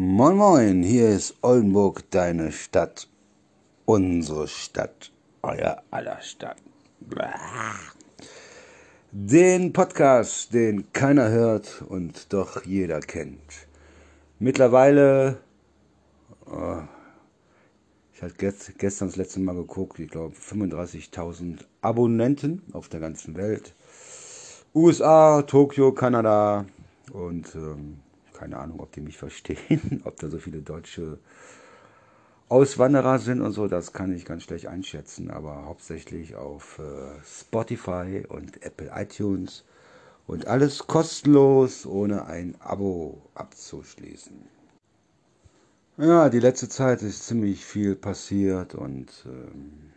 Moin Moin, hier ist Oldenburg, deine Stadt. Unsere Stadt, euer aller Stadt. Den Podcast, den keiner hört und doch jeder kennt. Mittlerweile, oh, ich hatte gestern das letzte Mal geguckt, ich glaube 35.000 Abonnenten auf der ganzen Welt. USA, Tokio, Kanada und ähm, keine Ahnung, ob die mich verstehen, ob da so viele deutsche Auswanderer sind und so, das kann ich ganz schlecht einschätzen, aber hauptsächlich auf äh, Spotify und Apple iTunes und alles kostenlos, ohne ein Abo abzuschließen. Ja, die letzte Zeit ist ziemlich viel passiert und ähm,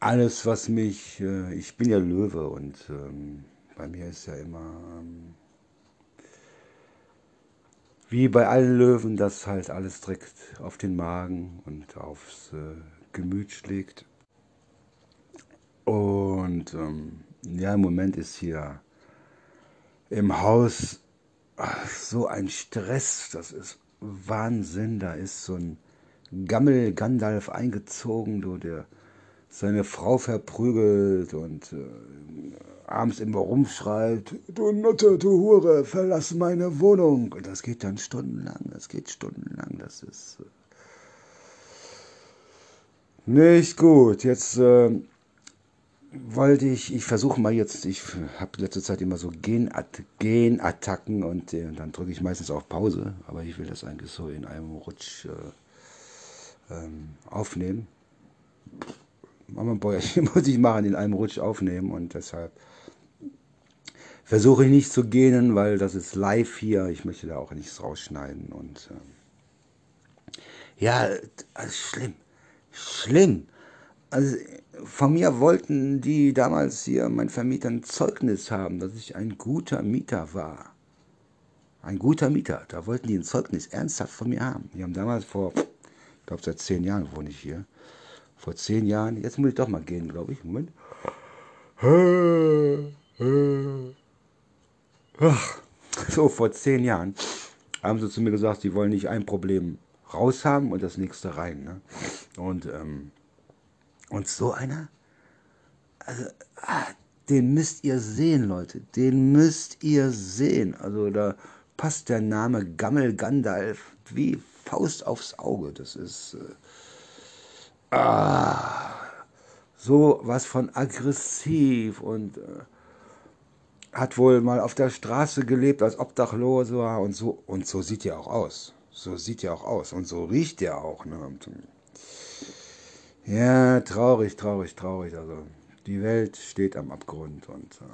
alles, was mich, äh, ich bin ja Löwe und ähm, bei mir ist ja immer, ähm, wie bei allen Löwen, dass halt alles direkt auf den Magen und aufs äh, Gemüt schlägt. Und ähm, ja, im Moment ist hier im Haus ach, so ein Stress, das ist Wahnsinn. Da ist so ein Gammel Gandalf eingezogen, du, der seine Frau verprügelt und äh, abends immer rumschreit, du Nutte, du Hure, verlass meine Wohnung. Und das geht dann stundenlang, das geht stundenlang, das ist äh, nicht gut. Jetzt äh, wollte ich, ich versuche mal jetzt, ich habe letzte Zeit immer so Genat Genattacken und äh, dann drücke ich meistens auf Pause, aber ich will das eigentlich so in einem Rutsch äh, ähm, aufnehmen. Mama Bäuerchen muss ich machen, in einem Rutsch aufnehmen und deshalb versuche ich nicht zu gehen, weil das ist live hier. Ich möchte da auch nichts rausschneiden und äh, ja, ist schlimm, schlimm. Also von mir wollten die damals hier, mein Vermieter, ein Zeugnis haben, dass ich ein guter Mieter war. Ein guter Mieter. Da wollten die ein Zeugnis ernsthaft von mir haben. Die haben damals vor, ich glaube seit zehn Jahren wohne ich hier, vor zehn Jahren, jetzt muss ich doch mal gehen, glaube ich. Moment. So, vor zehn Jahren haben sie zu mir gesagt, sie wollen nicht ein Problem raushaben und das nächste rein. Ne? Und, ähm, und so einer, also, ah, den müsst ihr sehen, Leute. Den müsst ihr sehen. Also da passt der Name Gammel Gandalf wie Faust aufs Auge. Das ist. Äh, ah, so was von aggressiv und äh, hat wohl mal auf der Straße gelebt als Obdachloser und so und so sieht er auch aus. So sieht er auch aus und so riecht er auch. Ne? Ja, traurig, traurig, traurig. Also die Welt steht am Abgrund und äh,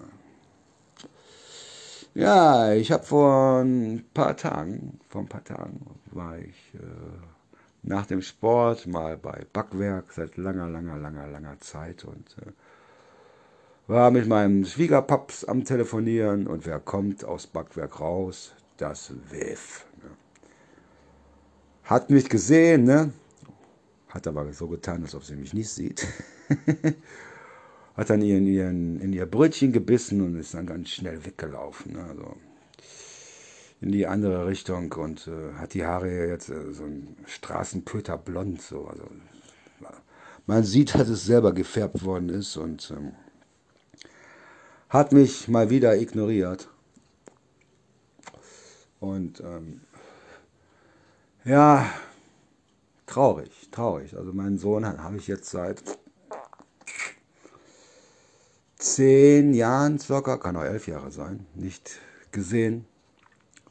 ja, ich habe vor ein paar Tagen, vor ein paar Tagen war ich äh, nach dem Sport mal bei Backwerk seit langer, langer, langer, langer Zeit und äh, war mit meinem Schwiegerpaps am Telefonieren und wer kommt aus Backwerk raus? Das WEF. Ne? Hat mich gesehen, ne? Hat aber so getan, als ob sie mich nicht sieht. Hat dann in, ihren, in ihr Brötchen gebissen und ist dann ganz schnell weggelaufen. Ne? Also, in die andere Richtung und äh, hat die Haare jetzt äh, so ein Straßenköter blond. So. Also, man sieht, dass es selber gefärbt worden ist und ähm, hat mich mal wieder ignoriert. Und ähm, ja, traurig, traurig. Also meinen Sohn habe ich jetzt seit zehn Jahren circa, kann auch elf Jahre sein, nicht gesehen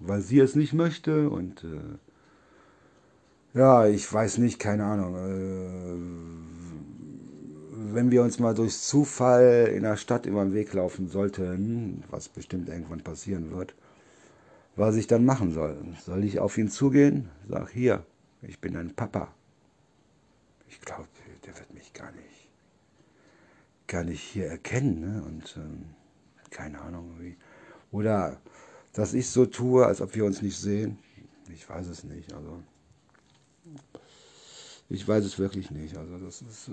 weil sie es nicht möchte und äh, ja, ich weiß nicht, keine Ahnung. Äh, wenn wir uns mal durch Zufall in der Stadt über den Weg laufen sollten, was bestimmt irgendwann passieren wird, was ich dann machen soll. Soll ich auf ihn zugehen? Sag, hier, ich bin dein Papa. Ich glaube, der wird mich gar nicht, gar nicht hier erkennen. Ne? Und ähm, keine Ahnung wie. Oder dass ich so tue, als ob wir uns nicht sehen. Ich weiß es nicht. Also ich weiß es wirklich nicht. Also das ist. Äh,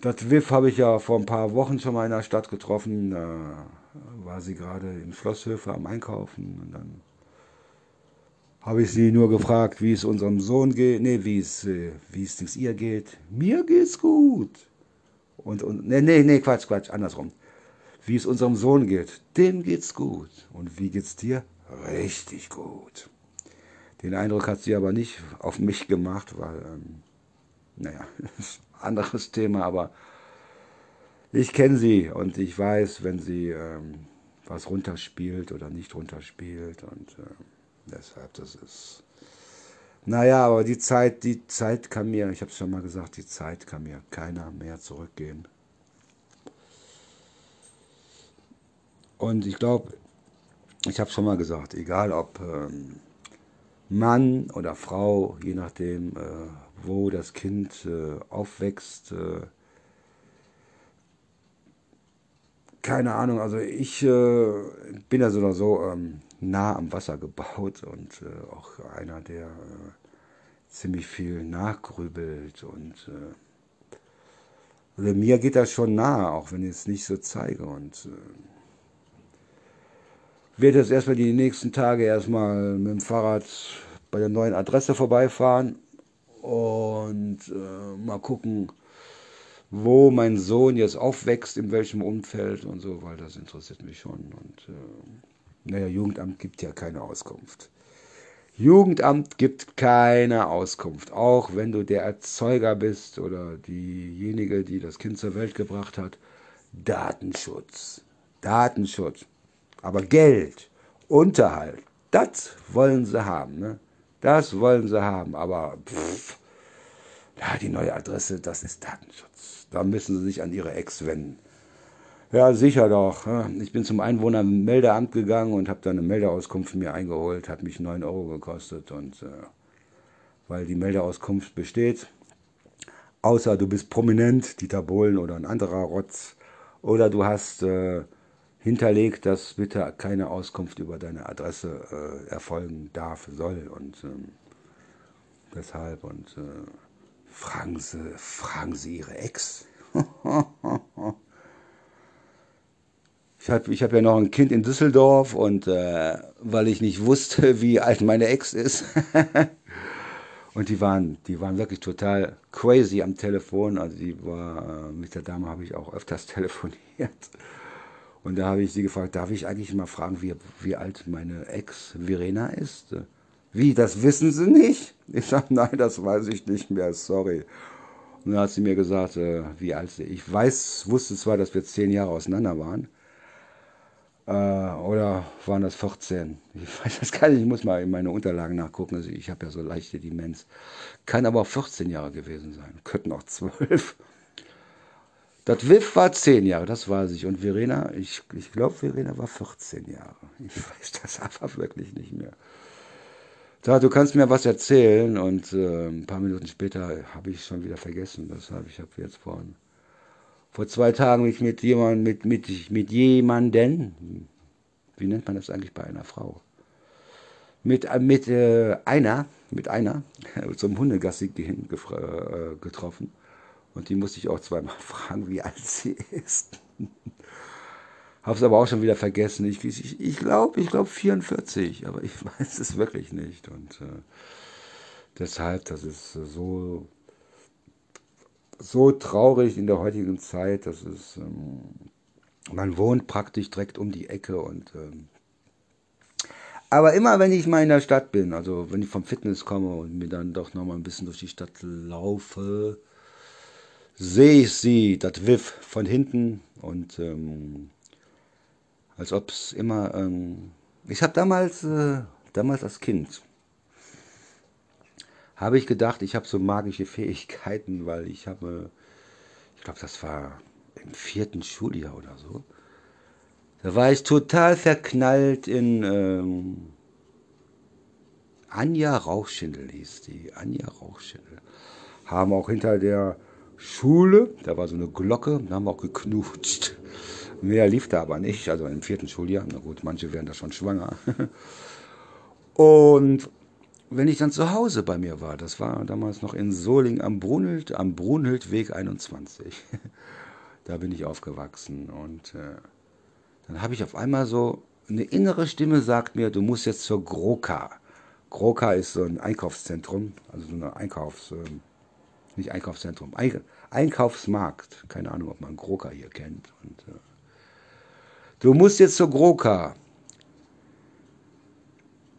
das WIF habe ich ja vor ein paar Wochen schon mal in der Stadt getroffen. Da war sie gerade im Schlosshöfe am Einkaufen und dann habe ich sie nur gefragt, wie es unserem Sohn geht, nee, wie es, äh, wie es ihr geht. Mir geht's gut. Und, und, nee, nee, nee, Quatsch, Quatsch, andersrum. Wie es unserem Sohn geht, dem geht's gut. Und wie geht's dir? Richtig gut. Den Eindruck hat sie aber nicht auf mich gemacht, weil, ähm, naja, anderes Thema, aber ich kenne sie und ich weiß, wenn sie ähm, was runterspielt oder nicht runterspielt und äh, deshalb, das ist. Naja, aber die Zeit, die Zeit kann mir, ich habe es schon mal gesagt, die Zeit kann mir keiner mehr zurückgeben. Und ich glaube, ich habe schon mal gesagt, egal ob ähm, Mann oder Frau, je nachdem, äh, wo das Kind äh, aufwächst, äh, keine Ahnung, also ich äh, bin ja so oder so ähm, nah am Wasser gebaut und äh, auch einer, der äh, ziemlich viel nachgrübelt und also mir geht das schon nahe, auch wenn ich es nicht so zeige und werde jetzt erstmal die nächsten Tage erstmal mit dem Fahrrad bei der neuen Adresse vorbeifahren und äh, mal gucken, wo mein Sohn jetzt aufwächst, in welchem Umfeld und so, weil das interessiert mich schon. Und äh, naja, Jugendamt gibt ja keine Auskunft. Jugendamt gibt keine Auskunft, auch wenn du der Erzeuger bist oder diejenige, die das Kind zur Welt gebracht hat. Datenschutz, Datenschutz. Aber Geld, Unterhalt, das wollen sie haben. Ne? Das wollen sie haben. Aber pff, ja, die neue Adresse, das ist Datenschutz. Da müssen Sie sich an Ihre Ex wenden. Ja, sicher doch. Ich bin zum Einwohnermeldeamt gegangen und habe da eine Meldeauskunft mir eingeholt. Hat mich 9 Euro gekostet. Und äh, weil die Meldeauskunft besteht, außer du bist prominent, Dieter Bohlen oder ein anderer Rotz, oder du hast äh, hinterlegt, dass bitte keine Auskunft über deine Adresse äh, erfolgen darf, soll. Und ähm, deshalb und äh, Fragen Sie, fragen Sie Ihre Ex. ich habe ich hab ja noch ein Kind in Düsseldorf und äh, weil ich nicht wusste, wie alt meine Ex ist. und die waren, die waren wirklich total crazy am Telefon. Also die war, äh, mit der Dame habe ich auch öfters telefoniert. Und da habe ich sie gefragt, darf ich eigentlich mal fragen, wie, wie alt meine Ex Verena ist? Wie, das wissen Sie nicht? Ich sage, nein, das weiß ich nicht mehr, sorry. Und dann hat sie mir gesagt, äh, wie alt sie Ich weiß, wusste zwar, dass wir zehn Jahre auseinander waren. Äh, oder waren das 14? Ich weiß das gar nicht, ich muss mal in meine Unterlagen nachgucken. Also ich habe ja so leichte Demenz. Kann aber auch 14 Jahre gewesen sein. Könnten auch 12. Das WIF war 10 Jahre, das weiß ich. Und Verena, ich, ich glaube, Verena war 14 Jahre. Ich weiß das aber wirklich nicht mehr. Da, du kannst mir was erzählen und äh, ein paar Minuten später habe ich schon wieder vergessen. Deshalb, ich habe jetzt vor, vor zwei Tagen mich mit jemandem, mit, mit, mit jemanden, wie nennt man das eigentlich bei einer Frau? Mit, äh, mit äh, einer, mit einer, zum Hundegassi gehen, äh, getroffen. Und die musste ich auch zweimal fragen, wie alt sie ist. Habe es aber auch schon wieder vergessen. Ich glaube, ich, ich glaube glaub 44, aber ich weiß es wirklich nicht. Und äh, deshalb, das ist so, so traurig in der heutigen Zeit. Das ist, ähm, man wohnt praktisch direkt um die Ecke und ähm, aber immer wenn ich mal in der Stadt bin, also wenn ich vom Fitness komme und mir dann doch noch mal ein bisschen durch die Stadt laufe, sehe ich sie, das Wiff von hinten und ähm, als ob es immer. Ähm, ich habe damals, äh, damals als Kind, habe ich gedacht, ich habe so magische Fähigkeiten, weil ich habe, ich glaube, das war im vierten Schuljahr oder so. Da war ich total verknallt in ähm, Anja Rauchschindel hieß die. Anja Rauchschindel. Haben auch hinter der Schule, da war so eine Glocke, da haben wir auch geknutscht. Mehr lief da aber nicht, also im vierten Schuljahr. Na gut, manche werden da schon schwanger. Und wenn ich dann zu Hause bei mir war, das war damals noch in Soling am Brunhild, am Brunhildweg 21. da bin ich aufgewachsen und äh, dann habe ich auf einmal so, eine innere Stimme sagt mir, du musst jetzt zur Groka. Groka ist so ein Einkaufszentrum, also so eine Einkaufs, äh, nicht Einkaufszentrum, Einkaufsmarkt. Keine Ahnung, ob man Groka hier kennt. Und, äh, du musst jetzt zur Groka.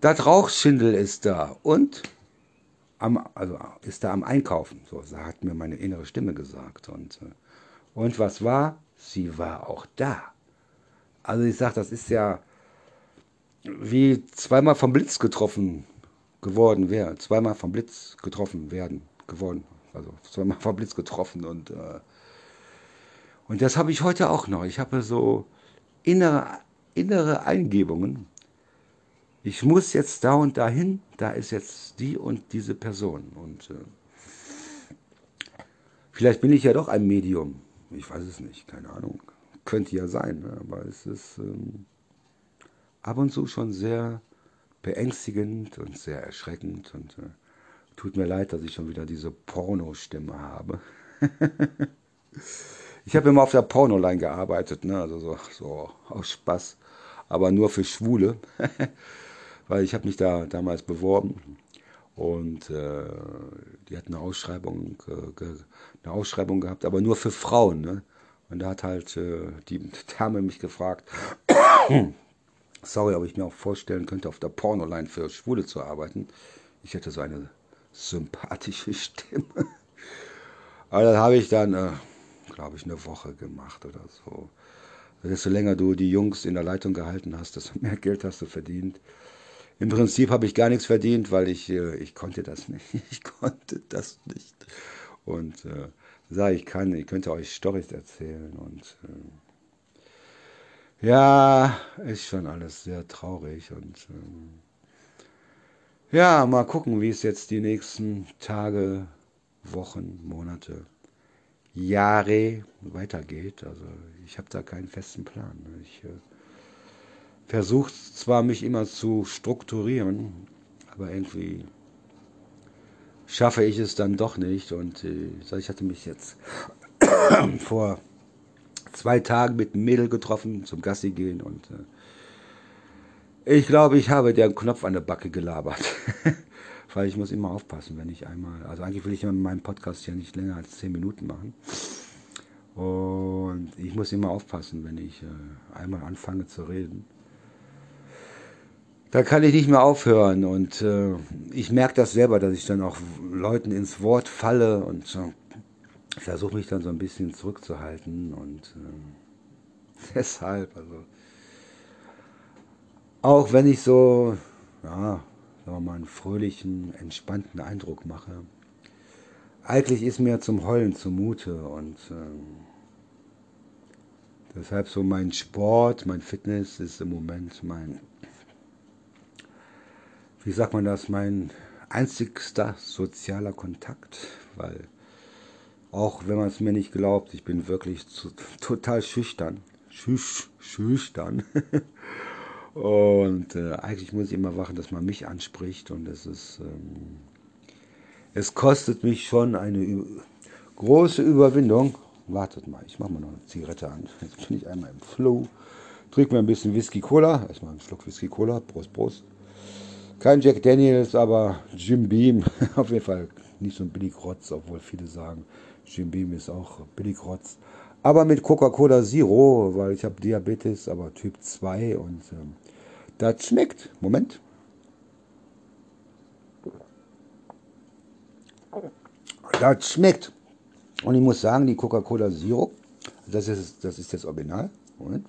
Das Rauchschindel ist da und am, also ist da am Einkaufen. So hat mir meine innere Stimme gesagt. Und, äh, und was war? Sie war auch da. Also ich sage, das ist ja wie zweimal vom Blitz getroffen geworden wäre. Zweimal vom Blitz getroffen werden, geworden. Also zweimal vom Blitz getroffen. Und, äh, und das habe ich heute auch noch. Ich habe so innere, innere Eingebungen. Ich muss jetzt da und dahin, da ist jetzt die und diese Person. Und äh, vielleicht bin ich ja doch ein Medium. Ich weiß es nicht, keine Ahnung könnte ja sein, ne? aber es ist ähm, ab und zu schon sehr beängstigend und sehr erschreckend und äh, tut mir leid, dass ich schon wieder diese Porno-Stimme habe. ich habe immer auf der Pornoline gearbeitet, ne? also so, so aus Spaß, aber nur für Schwule, weil ich habe mich da damals beworben und äh, die hatten eine Ausschreibung, äh, eine Ausschreibung gehabt, aber nur für Frauen. Ne? Und da hat halt äh, die Dame mich gefragt, sorry, ob ich mir auch vorstellen könnte, auf der Pornoline für Schwule zu arbeiten. Ich hätte so eine sympathische Stimme. Aber das habe ich dann, äh, glaube ich, eine Woche gemacht oder so. Desto länger du die Jungs in der Leitung gehalten hast, desto mehr Geld hast du verdient. Im Prinzip habe ich gar nichts verdient, weil ich, äh, ich konnte das nicht. Ich konnte das nicht. Und äh, sage, ich kann, ich könnte euch Storys erzählen und äh, ja, ist schon alles sehr traurig und äh, ja, mal gucken, wie es jetzt die nächsten Tage, Wochen, Monate, Jahre weitergeht. Also ich habe da keinen festen Plan. Ich äh, versuche zwar mich immer zu strukturieren, aber irgendwie schaffe ich es dann doch nicht. Und äh, ich hatte mich jetzt vor zwei Tagen mit einem Mädel getroffen zum Gassi gehen und äh, ich glaube, ich habe den Knopf an der Backe gelabert. Weil ich muss immer aufpassen, wenn ich einmal, also eigentlich will ich meinen Podcast ja nicht länger als zehn Minuten machen. Und ich muss immer aufpassen, wenn ich äh, einmal anfange zu reden da kann ich nicht mehr aufhören. Und äh, ich merke das selber, dass ich dann auch Leuten ins Wort falle und versuche mich dann so ein bisschen zurückzuhalten und äh, deshalb, also auch wenn ich so, ja, sagen wir mal, einen fröhlichen, entspannten Eindruck mache, eigentlich ist mir zum Heulen zumute und äh, deshalb so mein Sport, mein Fitness ist im Moment mein wie sagt man das, mein einzigster sozialer Kontakt, weil auch wenn man es mir nicht glaubt, ich bin wirklich zu, total schüchtern. Schüch, schüchtern. und äh, eigentlich muss ich immer wachen, dass man mich anspricht und es ist, ähm, es kostet mich schon eine große Überwindung. Wartet mal, ich mache mal noch eine Zigarette an. Jetzt bin ich einmal im Flow. Trink mir ein bisschen Whisky Cola. Erstmal einen Schluck Whisky Cola. Prost, Prost. Kein Jack Daniels, aber Jim Beam. Auf jeden Fall nicht so ein Billigrotz, obwohl viele sagen, Jim Beam ist auch Billigrotz. Aber mit Coca-Cola Zero, weil ich habe Diabetes, aber Typ 2 und ähm, das schmeckt. Moment. Das schmeckt. Und ich muss sagen, die Coca-Cola Zero, das ist, das ist das Original. Moment.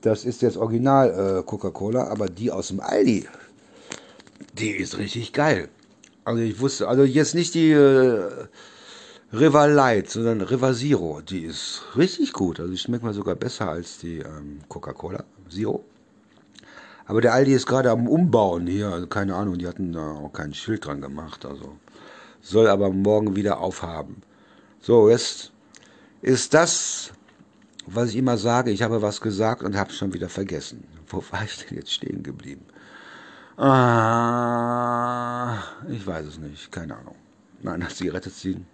Das ist jetzt Original äh, Coca-Cola, aber die aus dem Aldi, die ist richtig geil. Also ich wusste, also jetzt nicht die äh, River Light, sondern River Zero, die ist richtig gut. Also die schmeckt mal sogar besser als die ähm, Coca-Cola Zero. Aber der Aldi ist gerade am Umbauen hier, also keine Ahnung, die hatten da auch kein Schild dran gemacht, also soll aber morgen wieder aufhaben. So, jetzt ist das was ich immer sage, ich habe was gesagt und habe es schon wieder vergessen. Wo war ich denn jetzt stehen geblieben? Ah, ich weiß es nicht, keine Ahnung. Nein, eine Zigarette ziehen.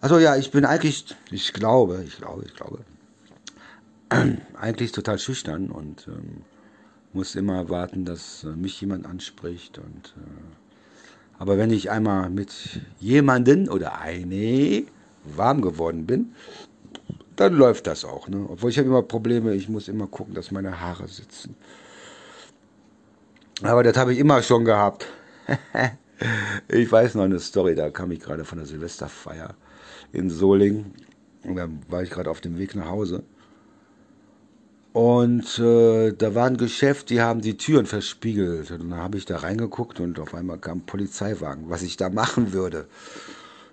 Also ja, ich bin eigentlich, ich glaube, ich glaube, ich glaube, eigentlich total schüchtern und ähm, muss immer warten, dass äh, mich jemand anspricht. Und, äh, aber wenn ich einmal mit jemanden oder eine warm geworden bin, dann läuft das auch. Ne? Obwohl ich habe immer Probleme, ich muss immer gucken, dass meine Haare sitzen. Aber das habe ich immer schon gehabt. ich weiß noch eine Story, da kam ich gerade von der Silvesterfeier in Solingen. Und dann war ich gerade auf dem Weg nach Hause. Und äh, da war ein Geschäft, die haben die Türen verspiegelt. Und dann habe ich da reingeguckt und auf einmal kam ein Polizeiwagen, was ich da machen würde.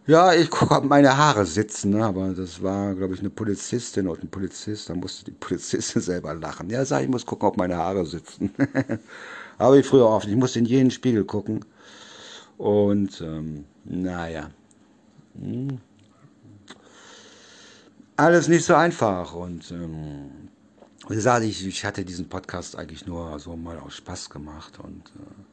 Ja, ich gucke, ob meine Haare sitzen, ne? aber das war, glaube ich, eine Polizistin oder ein Polizist. Da musste die Polizistin selber lachen. Ja, sag ich, muss gucken, ob meine Haare sitzen. habe ich früher oft. Ich musste in jeden Spiegel gucken. Und ähm, naja. Hm. Alles nicht so einfach. Und ähm, wie gesagt, ich, ich hatte diesen Podcast eigentlich nur so mal aus Spaß gemacht. Und äh,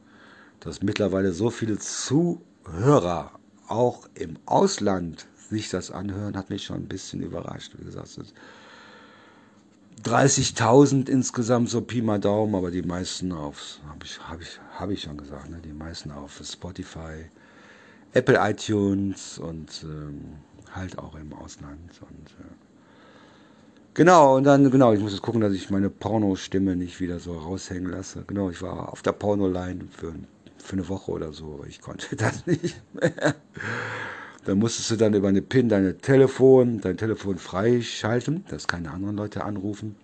dass mittlerweile so viele Zuhörer auch im Ausland sich das anhören, hat mich schon ein bisschen überrascht. Wie gesagt, 30.000 insgesamt, so Pi mal Daumen, aber die meisten auf, habe ich, hab ich, hab ich schon gesagt, ne? die meisten auf Spotify, Apple iTunes und ähm, halt auch im Ausland. Und, äh, genau, und dann, genau, ich muss jetzt gucken, dass ich meine Porno-Stimme nicht wieder so raushängen lasse. Genau, ich war auf der Porno-Line für für eine Woche oder so, ich konnte das nicht mehr. Dann musstest du dann über eine PIN deine Telefon, dein Telefon freischalten, dass keine anderen Leute anrufen.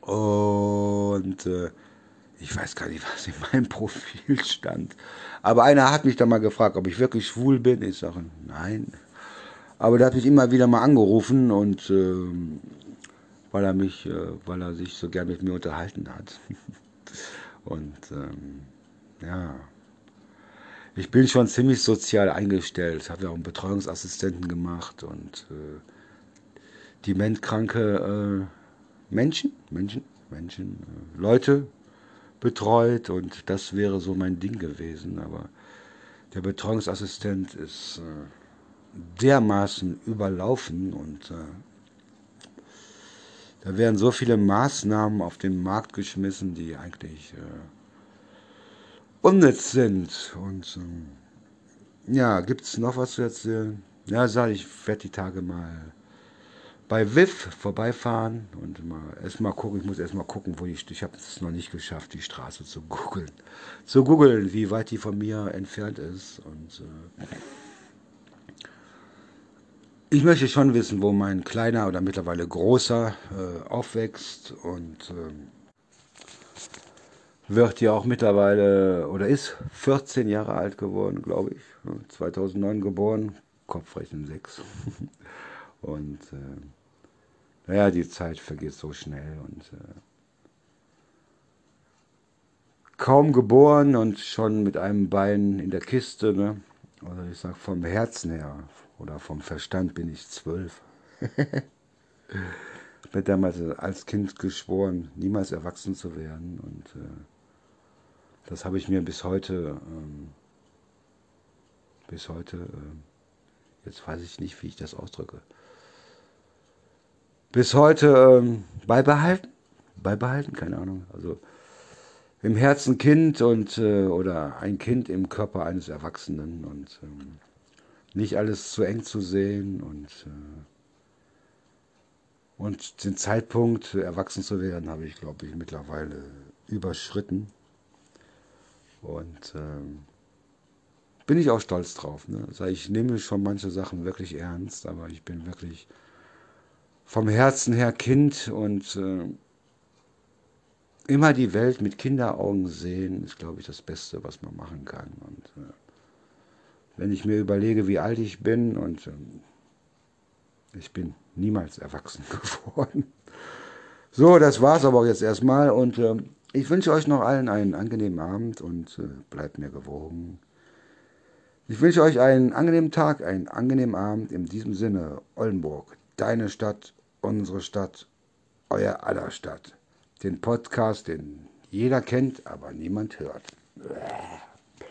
Und äh, ich weiß gar nicht, was in meinem Profil stand. Aber einer hat mich dann mal gefragt, ob ich wirklich schwul bin. Ich sage, nein. Aber der hat mich immer wieder mal angerufen und äh, weil er mich, äh, weil er sich so gern mit mir unterhalten hat. und ähm, ja. Ich bin schon ziemlich sozial eingestellt, habe ja auch einen Betreuungsassistenten gemacht und äh, dementkranke äh, Menschen, Menschen, Menschen, äh, Leute betreut und das wäre so mein Ding gewesen. Aber der Betreuungsassistent ist äh, dermaßen überlaufen und äh, da werden so viele Maßnahmen auf den Markt geschmissen, die eigentlich äh, unnütz sind. Und ähm, ja, gibt es noch was zu erzählen? Ja, sag ich, werde die Tage mal bei WIF vorbeifahren und mal erstmal gucken. Ich muss erstmal gucken, wo ich. Ich habe es noch nicht geschafft, die Straße zu googeln. Zu googeln, wie weit die von mir entfernt ist. Und äh, ich möchte schon wissen, wo mein kleiner oder mittlerweile großer äh, aufwächst und. Äh, wird ja auch mittlerweile oder ist 14 Jahre alt geworden, glaube ich. 2009 geboren, Kopfrechnen 6. und äh, naja, die Zeit vergeht so schnell und äh, kaum geboren und schon mit einem Bein in der Kiste, ne? Oder ich sag vom Herzen her oder vom Verstand bin ich zwölf. ich bin damals als Kind geschworen, niemals erwachsen zu werden. Und äh, das habe ich mir bis heute, ähm, bis heute, äh, jetzt weiß ich nicht, wie ich das ausdrücke, bis heute ähm, beibehalten, beibehalten, keine Ahnung, also im Herzen Kind und äh, oder ein Kind im Körper eines Erwachsenen. Und ähm, nicht alles zu eng zu sehen und äh, und den Zeitpunkt erwachsen zu werden habe ich glaube ich mittlerweile überschritten und ähm, bin ich auch stolz drauf. Ne? Also ich nehme schon manche Sachen wirklich ernst, aber ich bin wirklich vom Herzen her Kind und äh, immer die Welt mit Kinderaugen sehen, ist, glaube ich, das Beste, was man machen kann. Und äh, wenn ich mir überlege, wie alt ich bin und äh, ich bin niemals erwachsen geworden. So, das war's aber jetzt erstmal und ähm, ich wünsche euch noch allen einen angenehmen Abend und äh, bleibt mir gewogen. Ich wünsche euch einen angenehmen Tag, einen angenehmen Abend. In diesem Sinne, Oldenburg, deine Stadt, unsere Stadt, euer aller Stadt. Den Podcast, den jeder kennt, aber niemand hört.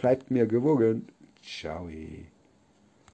Bleibt mir gewogen. shall we?